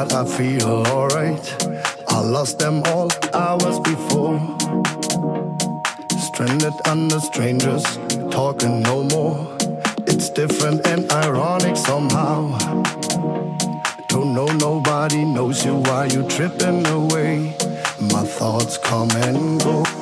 But I feel alright. I lost them all hours before. Stranded under strangers, talking no more. It's different and ironic somehow. Don't know nobody knows you why you tripping away. My thoughts come and go.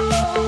Oh,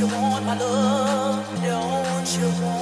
you want my love? Don't you want?